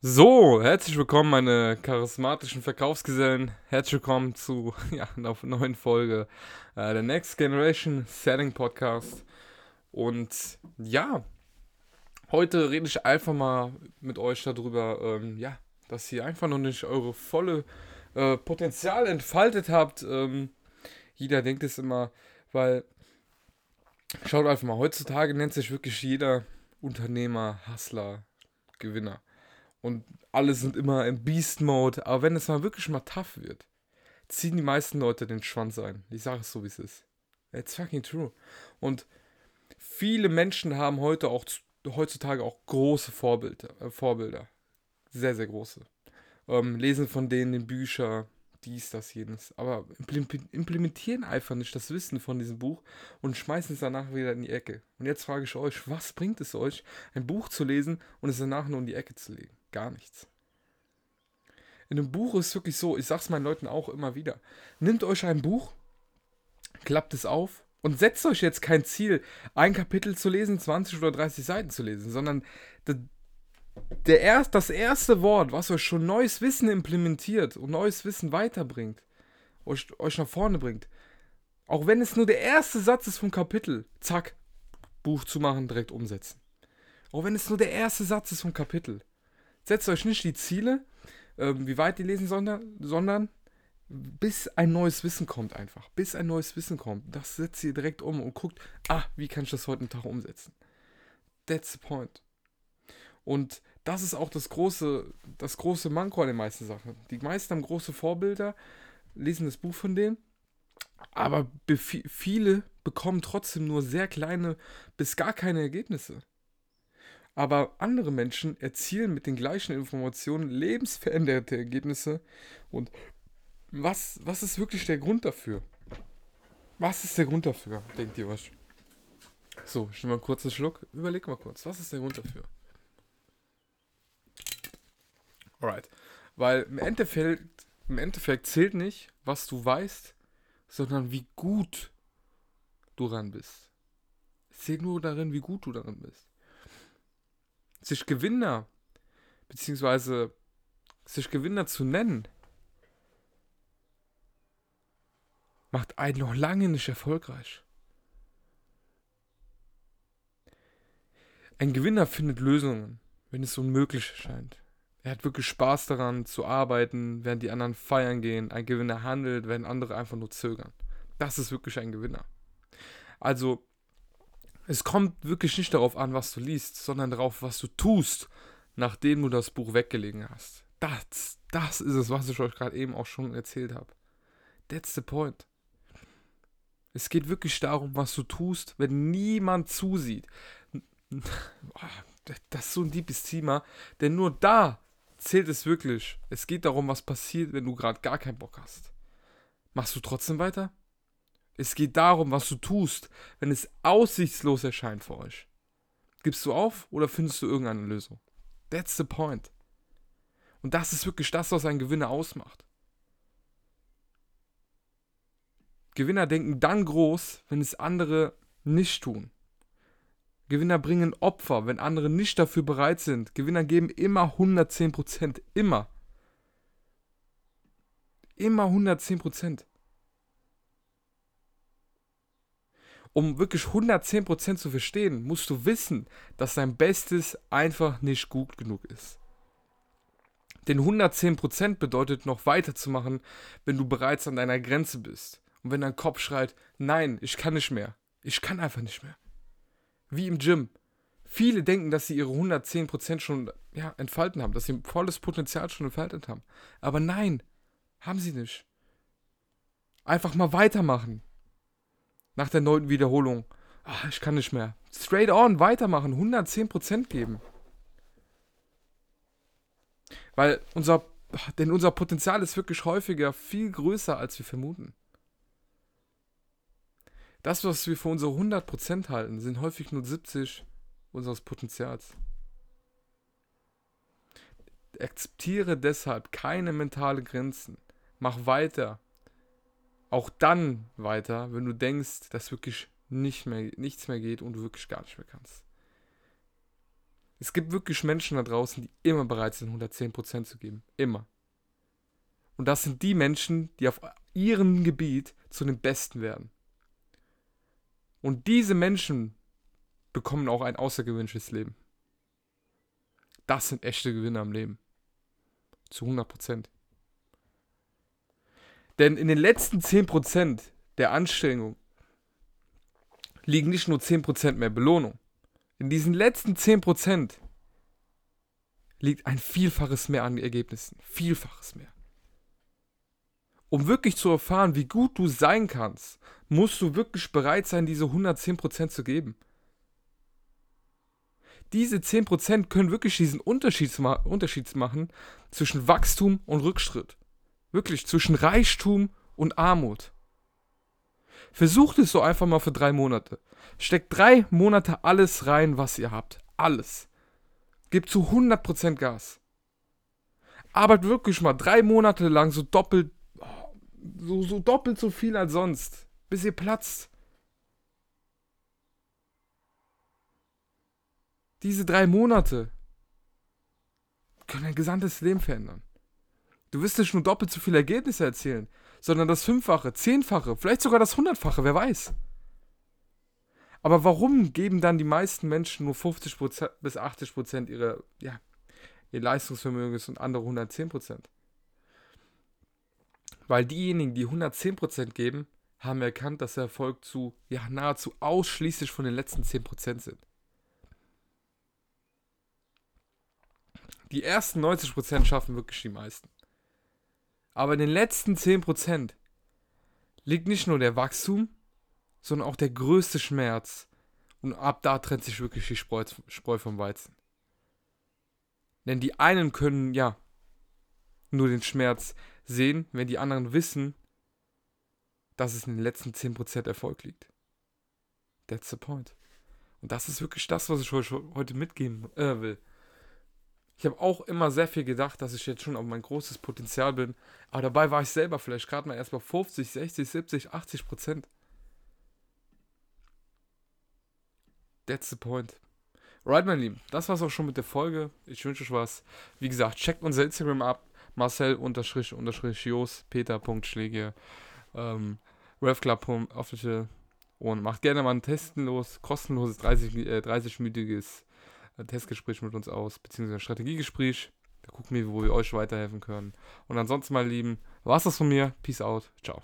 So, herzlich willkommen, meine charismatischen Verkaufsgesellen. Herzlich willkommen zu ja, einer neuen Folge äh, der Next Generation Selling Podcast. Und ja, heute rede ich einfach mal mit euch darüber, ähm, ja, dass ihr einfach noch nicht eure volle äh, Potenzial entfaltet habt. Ähm, jeder denkt es immer, weil schaut einfach mal, heutzutage nennt sich wirklich jeder Unternehmer, Hustler, Gewinner und alle sind immer im Beast-Mode. Aber wenn es mal wirklich mal tough wird, ziehen die meisten Leute den Schwanz ein. Ich sage es so, wie es ist. It's fucking true. Und viele Menschen haben heute auch heutzutage auch große Vorbilder. Äh, Vorbilder. Sehr, sehr große. Ähm, lesen von denen in Bücher, dies, das, jenes. Aber implementieren einfach nicht das Wissen von diesem Buch und schmeißen es danach wieder in die Ecke. Und jetzt frage ich euch, was bringt es euch, ein Buch zu lesen und es danach nur in die Ecke zu legen? Gar nichts. In einem Buch ist es wirklich so, ich sag's meinen Leuten auch immer wieder. Nehmt euch ein Buch, klappt es auf und setzt euch jetzt kein Ziel, ein Kapitel zu lesen, 20 oder 30 Seiten zu lesen, sondern der erst, das erste Wort, was euch schon neues Wissen implementiert und neues Wissen weiterbringt, euch, euch nach vorne bringt, auch wenn es nur der erste Satz ist vom Kapitel, zack, Buch zu machen, direkt umsetzen. Auch wenn es nur der erste Satz ist vom Kapitel. Setzt euch nicht die Ziele, äh, wie weit die lesen, sondern, sondern bis ein neues Wissen kommt einfach. Bis ein neues Wissen kommt. Das setzt ihr direkt um und guckt, ah, wie kann ich das heute einen Tag umsetzen? That's the point. Und das ist auch das große, das große Manko an den meisten Sachen. Die meisten haben große Vorbilder, lesen das Buch von denen, aber viele bekommen trotzdem nur sehr kleine bis gar keine Ergebnisse. Aber andere Menschen erzielen mit den gleichen Informationen lebensveränderte Ergebnisse. Und was, was ist wirklich der Grund dafür? Was ist der Grund dafür, denkt ihr euch? So, ich nehme mal einen Schluck. Überleg mal kurz, was ist der Grund dafür? Alright. Weil im Endeffekt, im Endeffekt zählt nicht, was du weißt, sondern wie gut du daran bist. Es zählt nur darin, wie gut du darin bist sich Gewinner, beziehungsweise sich Gewinner zu nennen, macht einen noch lange nicht erfolgreich. Ein Gewinner findet Lösungen, wenn es unmöglich erscheint. Er hat wirklich Spaß daran zu arbeiten, während die anderen feiern gehen. Ein Gewinner handelt, wenn andere einfach nur zögern. Das ist wirklich ein Gewinner. Also es kommt wirklich nicht darauf an, was du liest, sondern darauf, was du tust, nachdem du das Buch weggelegen hast. Das, das ist es, was ich euch gerade eben auch schon erzählt habe. That's the point. Es geht wirklich darum, was du tust, wenn niemand zusieht. Das ist so ein deepes Thema, denn nur da zählt es wirklich. Es geht darum, was passiert, wenn du gerade gar keinen Bock hast. Machst du trotzdem weiter? Es geht darum, was du tust, wenn es aussichtslos erscheint für euch. Gibst du auf oder findest du irgendeine Lösung? That's the point. Und das ist wirklich das, was ein Gewinner ausmacht. Gewinner denken dann groß, wenn es andere nicht tun. Gewinner bringen Opfer, wenn andere nicht dafür bereit sind. Gewinner geben immer 110%. Immer. Immer 110%. Um wirklich 110% zu verstehen, musst du wissen, dass dein Bestes einfach nicht gut genug ist. Denn 110% bedeutet noch weiterzumachen, wenn du bereits an deiner Grenze bist. Und wenn dein Kopf schreit, nein, ich kann nicht mehr. Ich kann einfach nicht mehr. Wie im Gym. Viele denken, dass sie ihre 110% schon ja, entfalten haben, dass sie volles Potenzial schon entfaltet haben. Aber nein, haben sie nicht. Einfach mal weitermachen. Nach der neunten Wiederholung. Ach, ich kann nicht mehr. Straight on, weitermachen, 110% geben. Weil unser, denn unser Potenzial ist wirklich häufiger viel größer, als wir vermuten. Das, was wir für unsere 100% halten, sind häufig nur 70 unseres Potenzials. Akzeptiere deshalb keine mentale Grenzen. Mach weiter auch dann weiter, wenn du denkst, dass wirklich nicht mehr, nichts mehr geht und du wirklich gar nicht mehr kannst. Es gibt wirklich Menschen da draußen, die immer bereit sind, 110% zu geben. Immer. Und das sind die Menschen, die auf ihrem Gebiet zu den Besten werden. Und diese Menschen bekommen auch ein außergewöhnliches Leben. Das sind echte Gewinner im Leben. Zu 100%. Denn in den letzten 10% der Anstrengung liegen nicht nur 10% mehr Belohnung. In diesen letzten 10% liegt ein Vielfaches mehr an Ergebnissen. Vielfaches mehr. Um wirklich zu erfahren, wie gut du sein kannst, musst du wirklich bereit sein, diese 110% zu geben. Diese 10% können wirklich diesen Unterschied, machen zwischen Wachstum und Rückschritt. Wirklich zwischen Reichtum und Armut. Versucht es so einfach mal für drei Monate. Steckt drei Monate alles rein, was ihr habt. Alles. Gebt zu 100% Gas. Arbeitet wirklich mal drei Monate lang so doppelt, so, so doppelt so viel als sonst. Bis ihr platzt. Diese drei Monate können dein gesamtes Leben verändern. Du wirst nicht nur doppelt so viele Ergebnisse erzielen, sondern das Fünffache, Zehnfache, vielleicht sogar das Hundertfache, wer weiß. Aber warum geben dann die meisten Menschen nur 50% bis 80% ihrer, ja, ihr Leistungsvermögens und andere 110%? Weil diejenigen, die 110% geben, haben erkannt, dass der Erfolg zu, ja, nahezu ausschließlich von den letzten 10% sind. Die ersten 90% schaffen wirklich die meisten. Aber in den letzten 10% liegt nicht nur der Wachstum, sondern auch der größte Schmerz. Und ab da trennt sich wirklich die Spreu, vom Weizen. Denn die einen können ja nur den Schmerz sehen, wenn die anderen wissen, dass es in den letzten 10% Erfolg liegt. That's the point. Und das ist wirklich das, was ich euch heute mitgeben äh, will. Ich habe auch immer sehr viel gedacht, dass ich jetzt schon auf mein großes Potenzial bin. Aber dabei war ich selber vielleicht gerade mal erst bei 50, 60, 70, 80 Prozent. That's the point. Right, mein Lieben, das war's auch schon mit der Folge. Ich wünsche euch was. Wie gesagt, checkt unser Instagram ab. Marcel-Jos, Peter.schläge, ähm, RevClub.official und macht gerne mal ein Testenlos, kostenloses 30, äh, 30-minütiges Testgespräch mit uns aus, beziehungsweise ein Strategiegespräch. Da gucken wir, wo wir euch weiterhelfen können. Und ansonsten, meine Lieben, war es das von mir. Peace out. Ciao.